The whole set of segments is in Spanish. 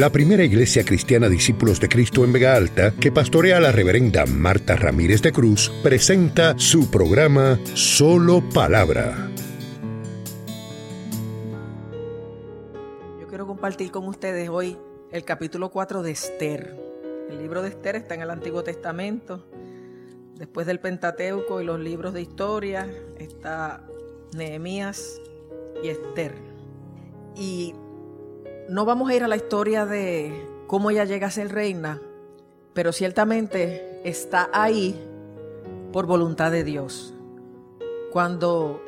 la primera iglesia cristiana Discípulos de Cristo en Vega Alta, que pastorea la reverenda Marta Ramírez de Cruz, presenta su programa Solo Palabra. Yo quiero compartir con ustedes hoy el capítulo 4 de Esther. El libro de Esther está en el Antiguo Testamento. Después del Pentateuco y los libros de historia está Nehemías y Esther. Y no vamos a ir a la historia de cómo ella llega a ser reina, pero ciertamente está ahí por voluntad de Dios. Cuando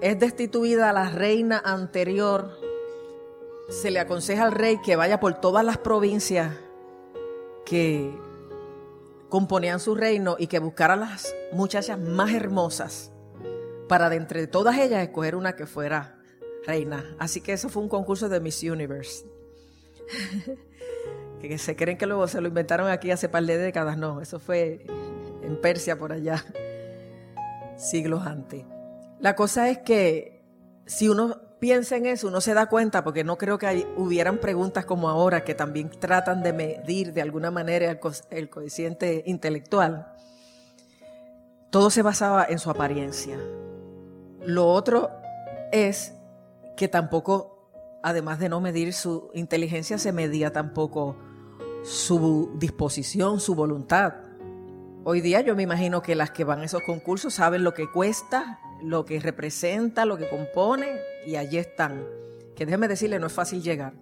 es destituida la reina anterior, se le aconseja al rey que vaya por todas las provincias que componían su reino y que buscara las muchachas más hermosas para de entre todas ellas escoger una que fuera reina. Así que eso fue un concurso de Miss Universe. que se creen que luego se lo inventaron aquí hace par de décadas. No, eso fue en Persia por allá, siglos antes. La cosa es que si uno piensa en eso, uno se da cuenta, porque no creo que hubieran preguntas como ahora que también tratan de medir de alguna manera el, el coeficiente intelectual. Todo se basaba en su apariencia. Lo otro es que tampoco, además de no medir su inteligencia, se medía tampoco su disposición, su voluntad. Hoy día yo me imagino que las que van a esos concursos saben lo que cuesta, lo que representa, lo que compone, y allí están. Que déjeme decirle, no es fácil llegar.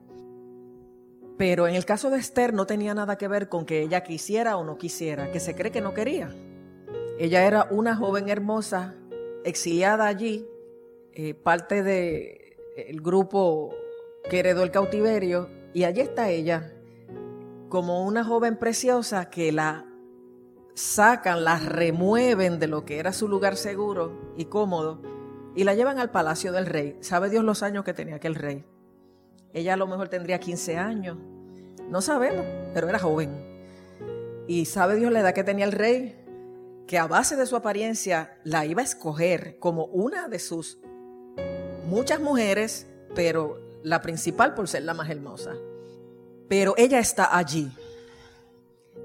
Pero en el caso de Esther no tenía nada que ver con que ella quisiera o no quisiera, que se cree que no quería. Ella era una joven hermosa, exiliada allí, eh, parte de el grupo que heredó el cautiverio y allí está ella, como una joven preciosa que la sacan, la remueven de lo que era su lugar seguro y cómodo y la llevan al palacio del rey. ¿Sabe Dios los años que tenía aquel rey? Ella a lo mejor tendría 15 años, no sabemos, pero era joven. Y sabe Dios la edad que tenía el rey, que a base de su apariencia la iba a escoger como una de sus muchas mujeres, pero la principal por ser la más hermosa. Pero ella está allí.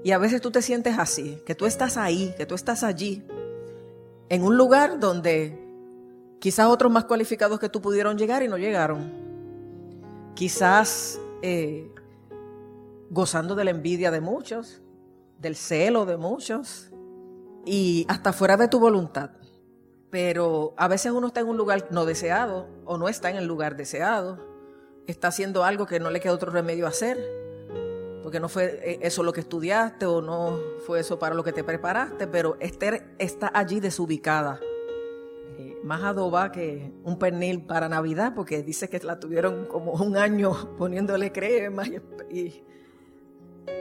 Y a veces tú te sientes así, que tú estás ahí, que tú estás allí, en un lugar donde quizás otros más cualificados que tú pudieron llegar y no llegaron. Quizás eh, gozando de la envidia de muchos, del celo de muchos y hasta fuera de tu voluntad pero a veces uno está en un lugar no deseado o no está en el lugar deseado, está haciendo algo que no le queda otro remedio hacer, porque no fue eh, eso lo que estudiaste o no fue eso para lo que te preparaste, pero Esther está allí desubicada, eh, más adoba que un pernil para Navidad, porque dice que la tuvieron como un año poniéndole crema y, y,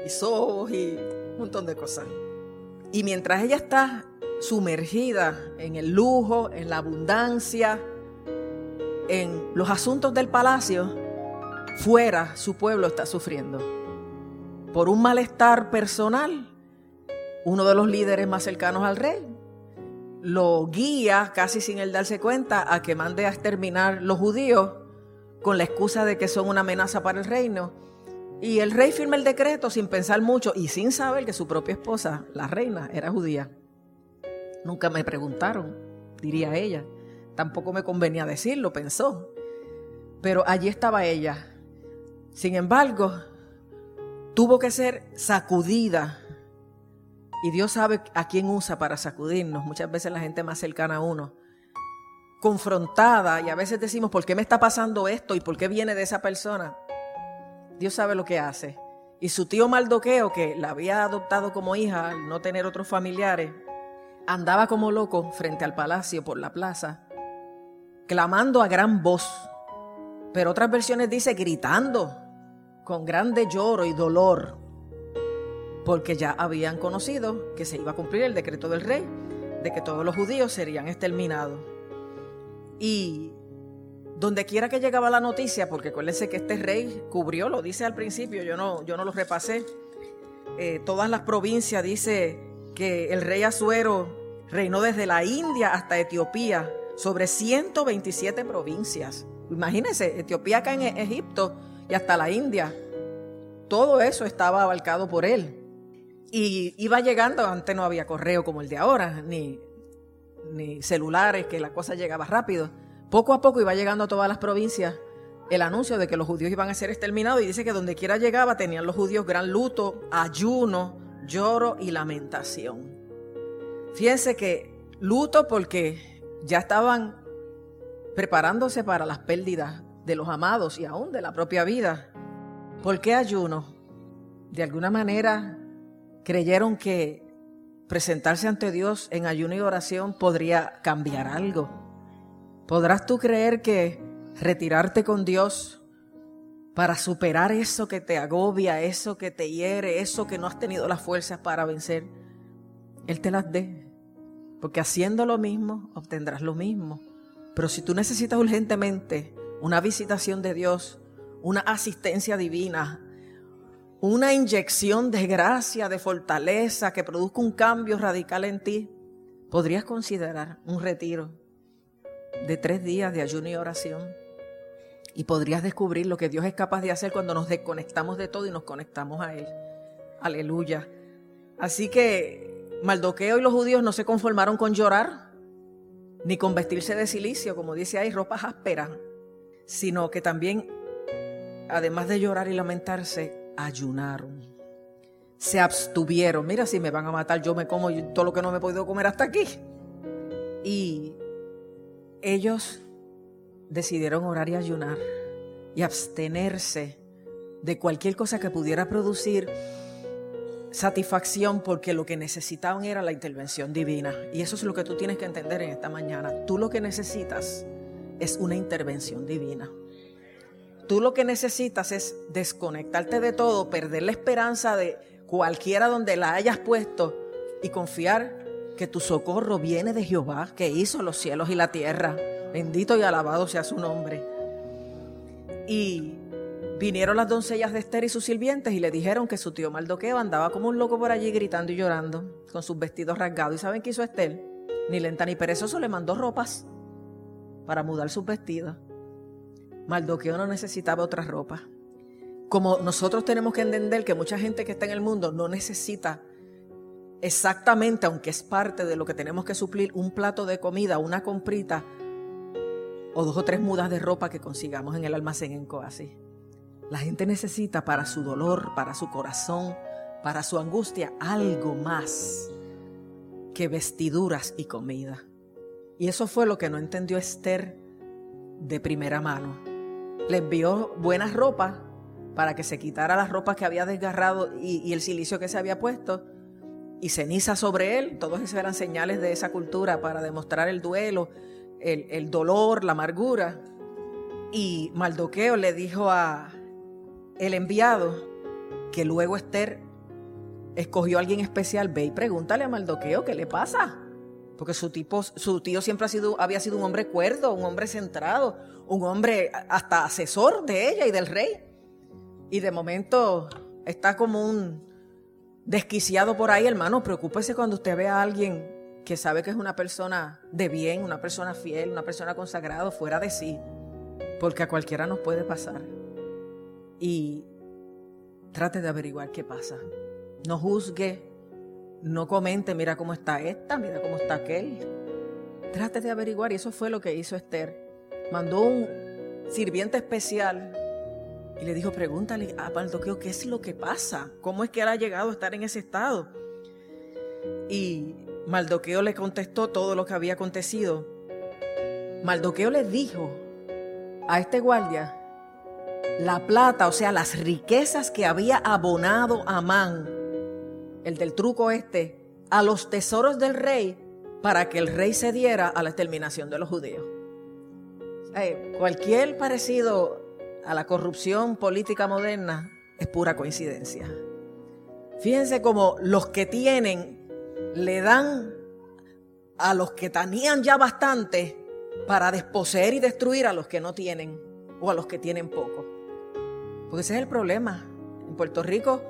y sobos y un montón de cosas. Y mientras ella está sumergida en el lujo, en la abundancia, en los asuntos del palacio, fuera su pueblo está sufriendo. Por un malestar personal, uno de los líderes más cercanos al rey lo guía, casi sin él darse cuenta, a que mande a exterminar los judíos con la excusa de que son una amenaza para el reino. Y el rey firma el decreto sin pensar mucho y sin saber que su propia esposa, la reina, era judía. Nunca me preguntaron, diría ella. Tampoco me convenía decirlo, pensó. Pero allí estaba ella. Sin embargo, tuvo que ser sacudida. Y Dios sabe a quién usa para sacudirnos. Muchas veces la gente más cercana a uno. Confrontada y a veces decimos, ¿por qué me está pasando esto? ¿Y por qué viene de esa persona? Dios sabe lo que hace. Y su tío Maldoqueo, que la había adoptado como hija al no tener otros familiares, andaba como loco frente al palacio por la plaza, clamando a gran voz, pero otras versiones dice gritando, con grande lloro y dolor, porque ya habían conocido que se iba a cumplir el decreto del rey de que todos los judíos serían exterminados. Y donde quiera que llegaba la noticia, porque acuérdense que este rey cubrió, lo dice al principio, yo no, yo no lo repasé, eh, todas las provincias dice que el rey Azuero reinó desde la India hasta Etiopía sobre 127 provincias. Imagínense, Etiopía acá en Egipto y hasta la India. todo eso estaba abarcado por él. Y iba llegando, antes no había correo como el de ahora, ni, ni celulares, que la cosa llegaba rápido. Poco a poco iba llegando a todas las provincias el anuncio de que los judíos iban a ser exterminados y dice que donde quiera llegaba tenían los judíos gran luto, ayuno, lloro y lamentación. Fíjense que luto porque ya estaban preparándose para las pérdidas de los amados y aún de la propia vida. ¿Por qué ayuno? De alguna manera creyeron que presentarse ante Dios en ayuno y oración podría cambiar algo. ¿Podrás tú creer que retirarte con Dios para superar eso que te agobia, eso que te hiere, eso que no has tenido las fuerzas para vencer? Él te las dé. Porque haciendo lo mismo, obtendrás lo mismo. Pero si tú necesitas urgentemente una visitación de Dios, una asistencia divina, una inyección de gracia, de fortaleza que produzca un cambio radical en ti, podrías considerar un retiro de tres días de ayuno y oración. Y podrías descubrir lo que Dios es capaz de hacer cuando nos desconectamos de todo y nos conectamos a Él. Aleluya. Así que Maldoqueo y los judíos no se conformaron con llorar, ni con vestirse de silicio, como dice ahí, ropas ásperas, sino que también, además de llorar y lamentarse, ayunaron. Se abstuvieron. Mira, si me van a matar, yo me como todo lo que no me he podido comer hasta aquí. Y ellos decidieron orar y ayunar y abstenerse de cualquier cosa que pudiera producir satisfacción porque lo que necesitaban era la intervención divina. Y eso es lo que tú tienes que entender en esta mañana. Tú lo que necesitas es una intervención divina. Tú lo que necesitas es desconectarte de todo, perder la esperanza de cualquiera donde la hayas puesto y confiar que tu socorro viene de Jehová, que hizo los cielos y la tierra. Bendito y alabado sea su nombre. Y vinieron las doncellas de Esther y sus sirvientes y le dijeron que su tío Maldoqueo andaba como un loco por allí gritando y llorando, con sus vestidos rasgados. ¿Y saben qué hizo Esther? Ni lenta ni perezoso le mandó ropas para mudar sus vestidos. Maldoqueo no necesitaba otra ropa. Como nosotros tenemos que entender que mucha gente que está en el mundo no necesita exactamente, aunque es parte de lo que tenemos que suplir, un plato de comida, una comprita o dos o tres mudas de ropa que consigamos en el almacén en Coasi. La gente necesita para su dolor, para su corazón, para su angustia, algo más que vestiduras y comida. Y eso fue lo que no entendió Esther de primera mano. Le envió buenas ropas para que se quitara las ropas que había desgarrado y, el silicio que se había puesto y ceniza sobre él. Todos esos eran señales de esa cultura para demostrar el duelo, el, el dolor, la amargura. Y Maldoqueo le dijo a el enviado que luego Esther escogió a alguien especial, ve y pregúntale a Maldoqueo qué le pasa. Porque su, tipo, su tío siempre ha sido, había sido un hombre cuerdo, un hombre centrado, un hombre hasta asesor de ella y del rey. Y de momento está como un desquiciado por ahí, hermano. Preocúpese cuando usted ve a alguien que sabe que es una persona de bien, una persona fiel, una persona consagrada, fuera de sí. Porque a cualquiera nos puede pasar. Y trate de averiguar qué pasa. No juzgue, no comente, mira cómo está esta, mira cómo está aquel. Trate de averiguar y eso fue lo que hizo Esther. Mandó un sirviente especial y le dijo, pregúntale a Maldoqueo qué es lo que pasa, cómo es que él ha llegado a estar en ese estado. Y Maldoqueo le contestó todo lo que había acontecido. Maldoqueo le dijo a este guardia la plata, o sea, las riquezas que había abonado Amán el del truco este, a los tesoros del rey para que el rey se diera a la exterminación de los judíos. cualquier parecido a la corrupción política moderna es pura coincidencia. Fíjense cómo los que tienen le dan a los que tenían ya bastante para desposeer y destruir a los que no tienen o a los que tienen poco. Porque ese es el problema. En Puerto Rico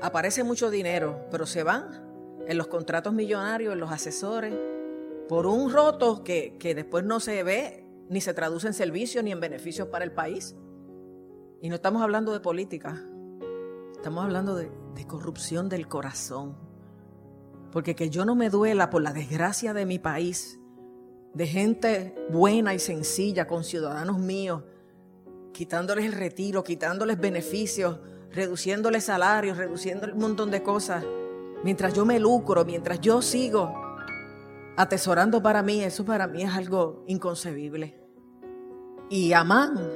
aparece mucho dinero, pero se van en los contratos millonarios, en los asesores, por un roto que, después no se ve ni se traduce en servicios ni en beneficios para el país. Y no estamos hablando de política, Estamos hablando de, de corrupción del corazón. Porque que yo no me duela por la desgracia de mi país, de gente buena y sencilla, con ciudadanos míos, quitándoles el retiro, quitándoles beneficios, reduciéndoles salarios, reduciendo un montón de cosas. Mientras yo me lucro, mientras yo sigo atesorando para mí, eso para mí es algo inconcebible. Y Amán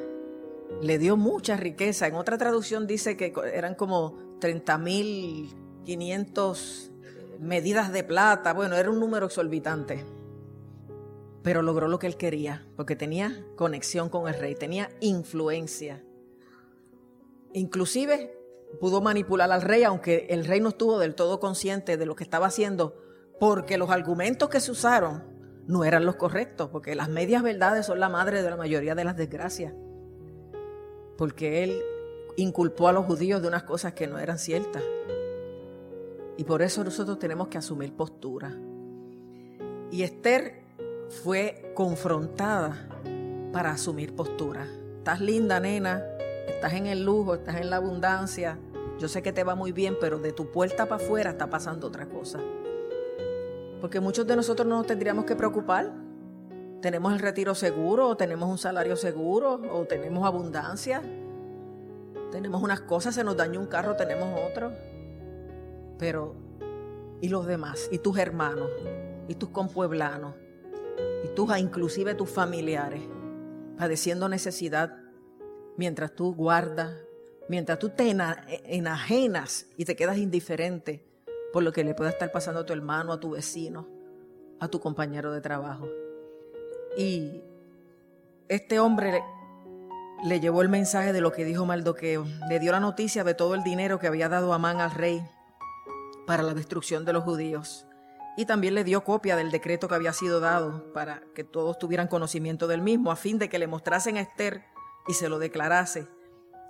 le dio mucha riqueza. En otra traducción dice que eran como 30.500 medidas de plata. Bueno, era un número exorbitante. Pero logró lo que él quería, porque tenía conexión con el rey, tenía influencia. Inclusive pudo manipular al rey, aunque el rey no estuvo del todo consciente de lo que estaba haciendo, porque los argumentos que se usaron no eran los correctos, porque las medias verdades son la madre de la mayoría de las desgracias. Porque él inculpó a los judíos de unas cosas que no eran ciertas. Y por eso nosotros tenemos que asumir postura. Y Esther fue confrontada para asumir postura. Estás linda, nena, estás en el lujo, estás en la abundancia. Yo sé que te va muy bien, pero de tu puerta para afuera está pasando otra cosa. Porque muchos de nosotros no nos tendríamos que preocupar. Tenemos el retiro seguro, o tenemos un salario seguro, o tenemos abundancia. Tenemos unas cosas, se nos daña un carro, tenemos otro. Pero, ¿y los demás? ¿Y tus hermanos? ¿Y tus compueblanos? ¿Y tus, inclusive tus familiares? Padeciendo necesidad mientras tú guardas, mientras tú te enajenas y te quedas indiferente por lo que le pueda estar pasando a tu hermano, a tu vecino, a tu compañero de trabajo. Y este hombre le, llevó el mensaje de lo que dijo Maldoqueo, le dio la noticia de todo el dinero que había dado Amán al rey para la destrucción de los judíos. Y también le dio copia del decreto que había sido dado para que todos tuvieran conocimiento del mismo, a fin de que le mostrasen a Esther y se lo declarase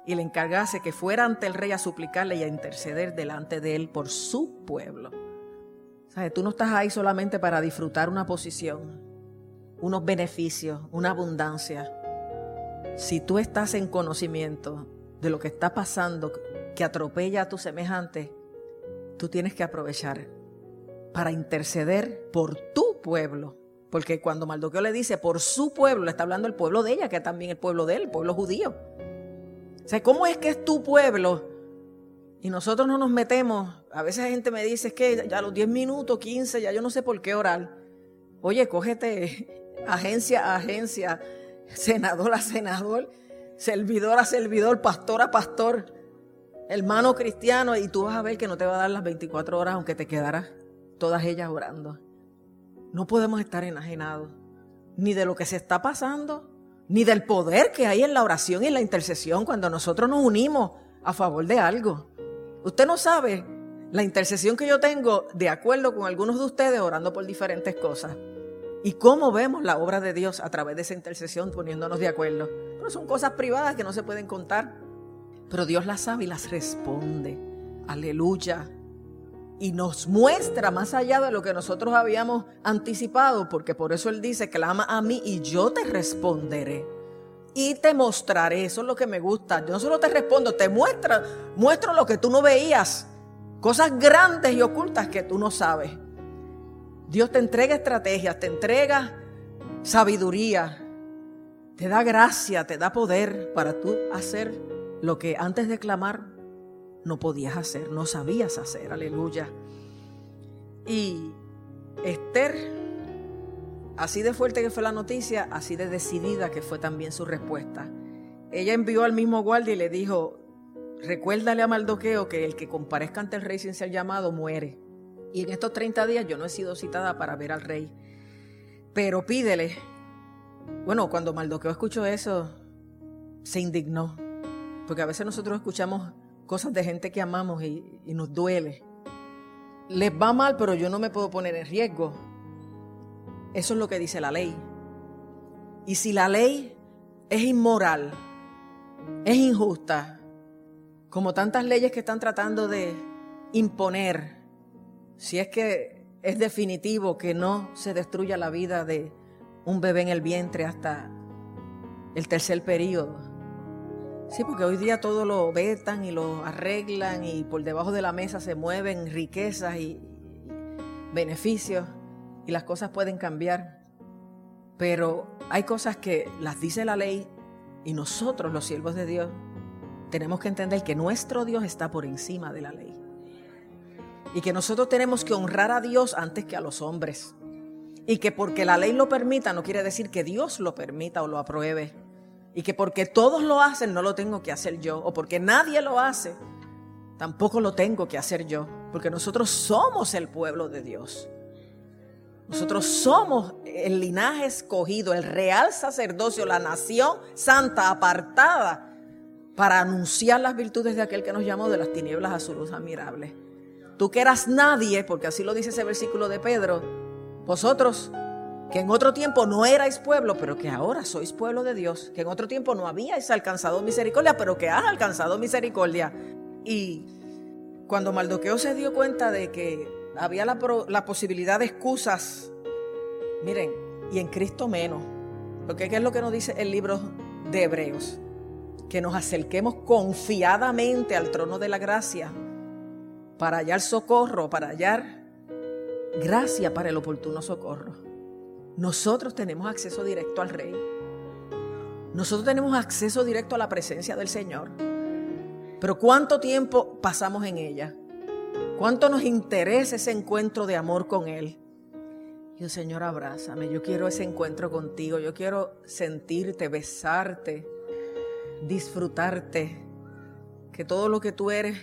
y le encargase que fuera ante el rey a suplicarle y a interceder delante de él por su pueblo. ¿Sabes? Tú no estás ahí solamente para disfrutar una posición, unos beneficios, una abundancia. Si tú estás en conocimiento de lo que está pasando, que atropella a tu semejante, tú tienes que aprovechar para interceder por tu pueblo. Porque cuando Maldoqueo le dice por su pueblo, le está hablando el pueblo de ella, que es también el pueblo de él, el pueblo judío. O sea, ¿cómo es que es tu pueblo? Y nosotros no nos metemos. A veces la gente me dice, es que ya a los 10 minutos, 15, ya yo no sé por qué orar. Oye, cógete agencia a agencia, senador a senador, servidor a servidor, pastor a pastor, hermano cristiano, y tú vas a ver que no te va a dar las 24 horas aunque te quedaras todas ellas orando. No podemos estar enajenados ni de lo que se está pasando, ni del poder que hay en la oración y en la intercesión cuando nosotros nos unimos a favor de algo. Usted no sabe la intercesión que yo tengo de acuerdo con algunos de ustedes orando por diferentes cosas. Y cómo vemos la obra de Dios a través de esa intercesión poniéndonos de acuerdo. Pero son cosas privadas que no se pueden contar. Pero Dios las sabe y las responde. Aleluya y nos muestra más allá de lo que nosotros habíamos anticipado, porque por eso Él dice, clama a mí y yo te responderé. Y te mostraré, eso es lo que me gusta. Yo no solo te respondo, te muestra, muestro lo que tú no veías, cosas grandes y ocultas que tú no sabes. Dios te entrega estrategias, te entrega sabiduría, te da gracia, te da poder para tú hacer lo que antes de clamar no podías hacer, no sabías hacer, aleluya. Y Esther, así de fuerte que fue la noticia, así de decidida que fue también su respuesta. Ella envió al mismo guardia y le dijo, recuérdale a Maldoqueo que el que comparezca ante el rey sin ser llamado muere. Y en estos 30 días yo no he sido citada para ver al rey. Pero pídele. Bueno, cuando Maldoqueo escuchó eso, se indignó. Porque a veces nosotros escuchamos cosas de gente que amamos y, nos duele. Les va mal, pero yo no me puedo poner en riesgo. Eso es lo que dice la ley. Y si la ley es inmoral, es injusta, como tantas leyes que están tratando de imponer, si es que es definitivo que no se destruya la vida de un bebé en el vientre hasta el tercer periodo, Sí, porque hoy día todo lo vetan y lo arreglan y por debajo de la mesa se mueven riquezas y beneficios y las cosas pueden cambiar. Pero hay cosas que las dice la ley y nosotros, los siervos de Dios, tenemos que entender que nuestro Dios está por encima de la ley. Y que nosotros tenemos que honrar a Dios antes que a los hombres. Y que porque la ley lo permita no quiere decir que Dios lo permita o lo apruebe. Y que porque todos lo hacen no lo tengo que hacer yo. O porque nadie lo hace, tampoco lo tengo que hacer yo. Porque nosotros somos el pueblo de Dios. Nosotros somos el linaje escogido, el real sacerdocio, la nación santa, apartada, para anunciar las virtudes de aquel que nos llamó de las tinieblas a su luz admirable. Tú que eras nadie, porque así lo dice ese versículo de Pedro, vosotros que en otro tiempo no erais pueblo, pero que ahora sois pueblo de Dios, que en otro tiempo no habíais alcanzado misericordia, pero que has alcanzado misericordia. Y cuando Maldoqueo se dio cuenta de que había la, posibilidad de excusas, miren, y en Cristo menos, porque ¿qué es lo que nos dice el libro de Hebreos? Que nos acerquemos confiadamente al trono de la gracia para hallar socorro, para hallar gracia para el oportuno socorro. Nosotros tenemos acceso directo al Rey. Nosotros tenemos acceso directo a la presencia del Señor. Pero ¿cuánto tiempo pasamos en ella? ¿Cuánto nos interesa ese encuentro de amor con Él? Yo, Señor, abrázame. Yo quiero ese encuentro contigo. Yo quiero sentirte, besarte, disfrutarte. Que todo lo que tú eres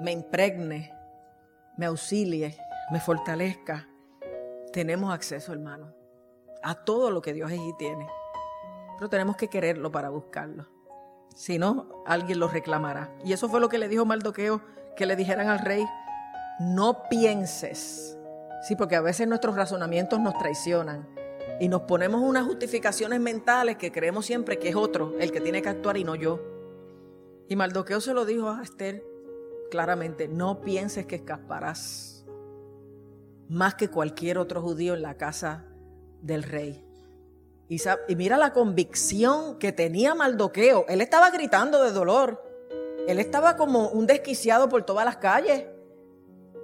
me impregne, me auxilie, me fortalezca. Tenemos acceso, hermano, a todo lo que Dios allí tiene. Pero tenemos que quererlo para buscarlo. Si no, alguien lo reclamará. Y eso fue lo que le dijo Maldoqueo, que le dijeran al rey, no pienses. Sí, porque a veces nuestros razonamientos nos traicionan y nos ponemos unas justificaciones mentales que creemos siempre que es otro el que tiene que actuar y no yo. Y Maldoqueo se lo dijo a Esther, claramente, no pienses que escaparás más que cualquier otro judío en la casa del rey. Y, mira la convicción que tenía Maldoqueo. Él estaba gritando de dolor. Él estaba como un desquiciado por todas las calles.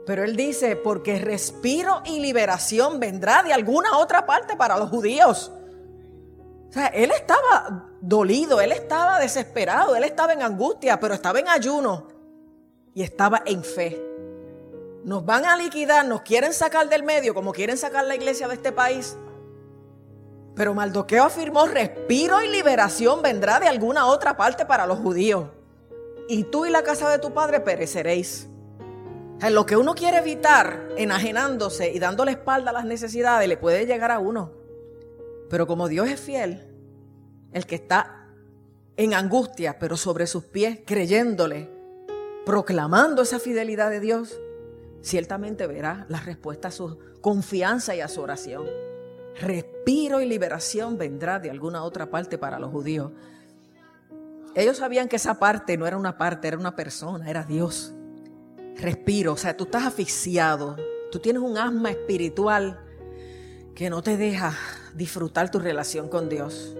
Pero él dice, porque respiro y liberación vendrá de alguna otra parte para los judíos. O sea, él estaba dolido, él estaba desesperado, él estaba en angustia, pero estaba en ayuno y estaba en fe. Nos van a liquidar, nos quieren sacar del medio como quieren sacar la iglesia de este país. Pero Maldoqueo afirmó, respiro y liberación vendrá de alguna otra parte para los judíos. Y tú y la casa de tu padre pereceréis. En lo que uno quiere evitar, enajenándose y dándole espalda a las necesidades, le puede llegar a uno. Pero como Dios es fiel, el que está en angustia, pero sobre sus pies, creyéndole, proclamando esa fidelidad de Dios, ciertamente verá la respuesta a su confianza y a su oración. Respiro y liberación vendrá de alguna otra parte para los judíos. Ellos sabían que esa parte no era una parte, era una persona, era Dios. Respiro, o sea, tú estás asfixiado, tú tienes un asma espiritual que no te deja disfrutar tu relación con Dios.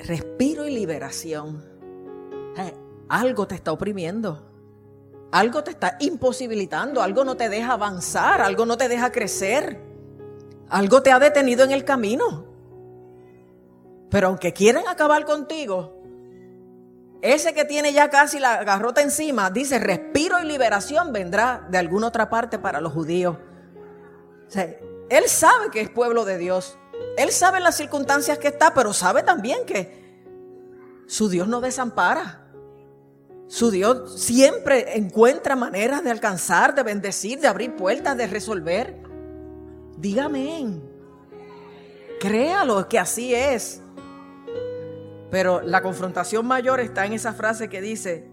Respiro y liberación. algo te está oprimiendo. Algo te está imposibilitando, algo no te deja avanzar, algo no te deja crecer, algo te ha detenido en el camino. Pero aunque quieren acabar contigo, ese que tiene ya casi la garrota encima dice, respiro y liberación vendrá de alguna otra parte para los judíos. él sabe que es pueblo de Dios. Él sabe las circunstancias que está, pero sabe también que su Dios no desampara. Su Dios siempre encuentra maneras de alcanzar, de bendecir, de abrir puertas, de resolver. Dígame, créalo que así es. Pero la confrontación mayor está en esa frase que dice,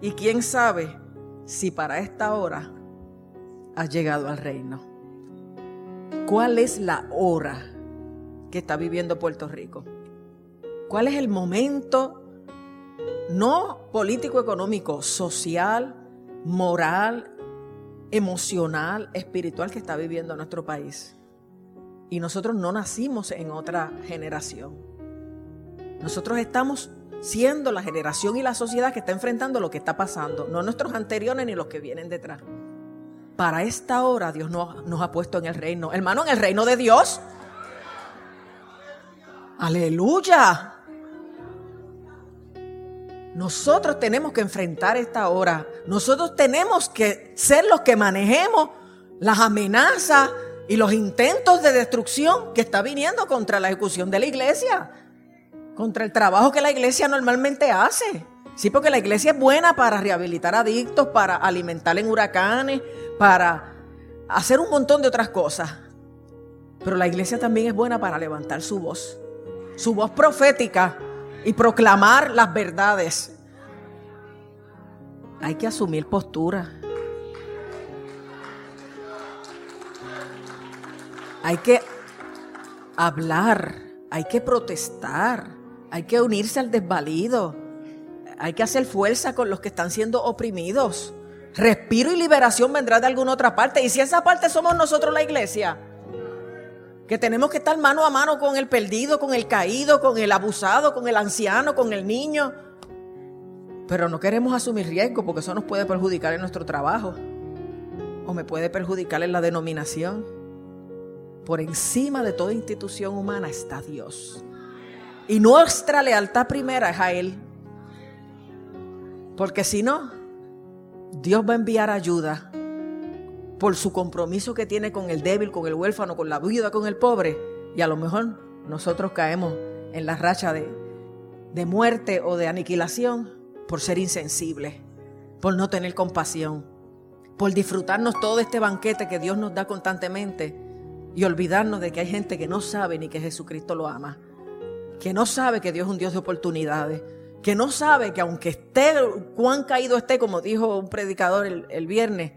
y quién sabe si para esta hora has llegado al reino. ¿Cuál es la hora que está viviendo Puerto Rico? ¿Cuál es el momento no político, económico, social, moral, emocional, espiritual que está viviendo nuestro país. Y nosotros no nacimos en otra generación. Nosotros estamos siendo la generación y la sociedad que está enfrentando lo que está pasando, no nuestros anteriores ni los que vienen detrás. Para esta hora Dios nos, nos ha puesto en el reino. Hermano, en el reino de Dios. Aleluya. Nosotros tenemos que enfrentar esta hora. Nosotros tenemos que ser los que manejemos las amenazas y los intentos de destrucción que está viniendo contra la ejecución de la iglesia, contra el trabajo que la iglesia normalmente hace. Sí, porque la iglesia es buena para rehabilitar adictos, para alimentar en huracanes, para hacer un montón de otras cosas. Pero la iglesia también es buena para levantar su voz, su voz profética y proclamar las verdades. Hay que asumir postura. Hay que hablar, hay que protestar, hay que unirse al desvalido, hay que hacer fuerza con los que están siendo oprimidos. Respiro y liberación vendrá de alguna otra parte. Y si esa parte somos nosotros la iglesia, que tenemos que estar mano a mano con el perdido, con el caído, con el abusado, con el anciano, con el niño. Pero no queremos asumir riesgo porque eso nos puede perjudicar en nuestro trabajo o me puede perjudicar en la denominación. Por encima de toda institución humana está Dios. Y nuestra lealtad primera es a Él. Porque si no, Dios va a enviar ayuda por su compromiso que tiene con el débil, con el huérfano, con la viuda, con el pobre. Y a lo mejor nosotros caemos en la racha de, de muerte o de aniquilación por ser insensibles, por no tener compasión, por disfrutarnos todo este banquete que Dios nos da constantemente y olvidarnos de que hay gente que no sabe ni que Jesucristo lo ama, que no sabe que Dios es un Dios de oportunidades, que no sabe que aunque esté, cuán caído esté, como dijo un predicador el, viernes,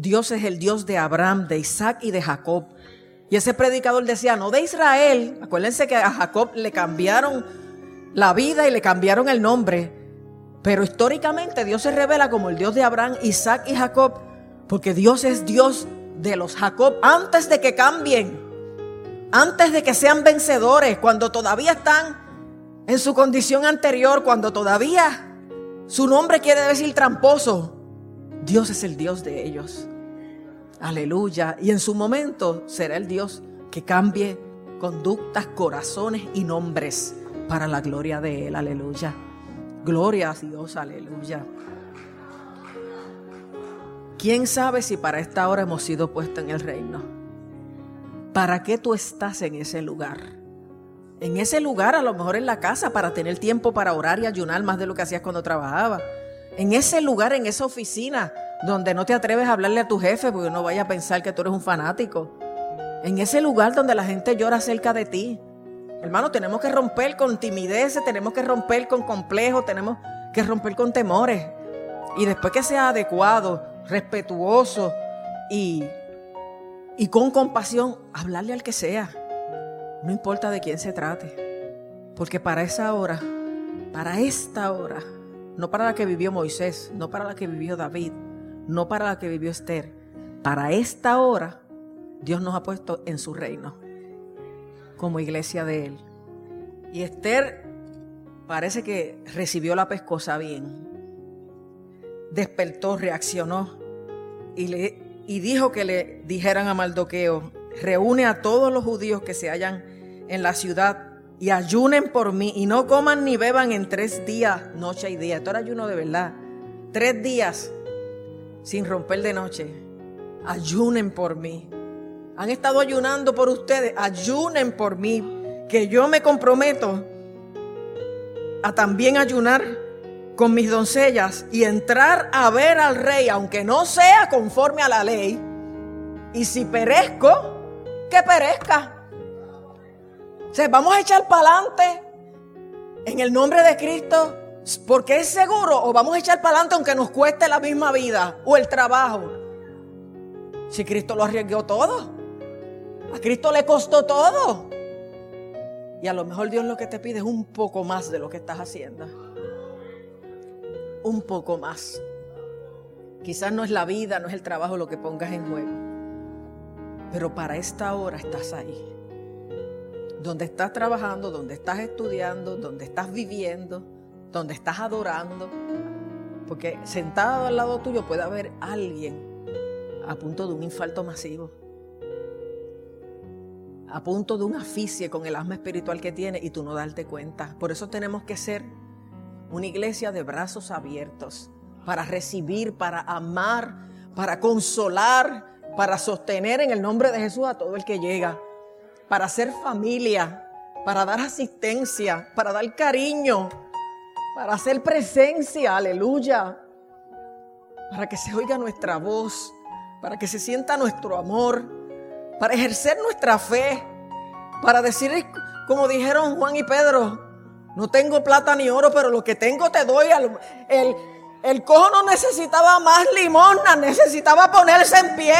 Dios es el Dios de Abraham, de Isaac y de Jacob. Y ese predicador decía, no de Israel, acuérdense que a Jacob le cambiaron la vida y le cambiaron el nombre, pero históricamente Dios se revela como el Dios de Abraham, Isaac y Jacob, porque Dios es Dios de los Jacob antes de que cambien, antes de que sean vencedores, cuando todavía están en su condición anterior, cuando todavía su nombre quiere decir tramposo. Dios es el Dios de ellos. Aleluya. Y en su momento será el Dios que cambie conductas, corazones y nombres para la gloria de Él. Aleluya. Gloria a Dios. Aleluya. ¿Quién sabe si para esta hora hemos sido puestos en el reino? ¿Para qué tú estás en ese lugar? En ese lugar, a lo mejor en la casa, para tener tiempo para orar y ayunar más de lo que hacías cuando trabajabas. En ese lugar, en esa oficina, donde no te atreves a hablarle a tu jefe porque no vaya a pensar que tú eres un fanático. En ese lugar donde la gente llora cerca de ti. Hermano, tenemos que romper con timideces, tenemos que romper con complejos, tenemos que romper con temores. Y después que sea adecuado, respetuoso y, y con compasión, hablarle al que sea. No importa de quién se trate. Porque para esa hora, para esta hora, no para la que vivió Moisés, no para la que vivió David, no para la que vivió Esther, para esta hora, Dios nos ha puesto en su reino como iglesia de Él. Y Esther parece que recibió la pescosa bien despertó, reaccionó y, le, y dijo que le dijeran a Maldoqueo, reúne a todos los judíos que se hallan en la ciudad y ayunen por mí y no coman ni beban en tres días, noche y día. Esto era ayuno de verdad. Tres días sin romper de noche. Ayunen por mí. Han estado ayunando por ustedes. Ayunen por mí. Que yo me comprometo a también ayunar con mis doncellas y entrar a ver al rey, aunque no sea conforme a la ley. Y si perezco, que perezca. O sea, vamos a echar para adelante en el nombre de Cristo porque es seguro o vamos a echar para adelante aunque nos cueste la misma vida o el trabajo. Si Cristo lo arriesgó todo, a Cristo le costó todo. Y a lo mejor Dios lo que te pide es un poco más de lo que estás haciendo un poco más. Quizás no es la vida, no es el trabajo lo que pongas en juego. Pero para esta hora estás ahí. Donde estás trabajando, donde estás estudiando, donde estás viviendo, donde estás adorando, porque sentado al lado tuyo puede haber alguien a punto de un infarto masivo, a punto de un aficie con el asma espiritual que tiene y tú no darte cuenta. Por eso tenemos que ser una iglesia de brazos abiertos para recibir, para amar, para consolar, para sostener en el nombre de Jesús a todo el que llega, para hacer familia, para dar asistencia, para dar cariño, para hacer presencia, aleluya, para que se oiga nuestra voz, para que se sienta nuestro amor, para ejercer nuestra fe, para decir, como dijeron Juan y Pedro, no tengo plata ni oro, pero lo que tengo te doy. El, el cojo no necesitaba más limosna, necesitaba ponerse en pie.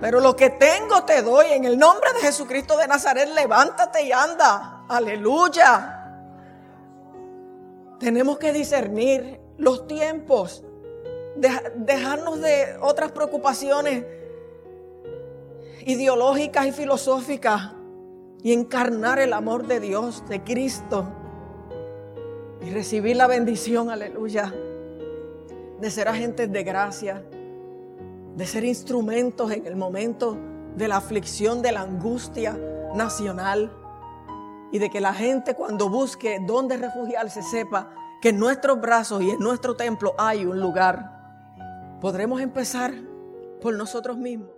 Pero lo que tengo te doy. En el nombre de Jesucristo de Nazaret, levántate y anda. Aleluya. Tenemos que discernir los tiempos dejarnos de otras preocupaciones ideológicas y filosóficas y encarnar el amor de Dios, de Cristo, y recibir la bendición, aleluya, de ser agentes de gracia, de ser instrumentos en el momento de la aflicción, de la angustia nacional, y de que la gente cuando busque dónde refugiarse sepa que en nuestros brazos y en nuestro templo hay un lugar podremos empezar por nosotros mismos.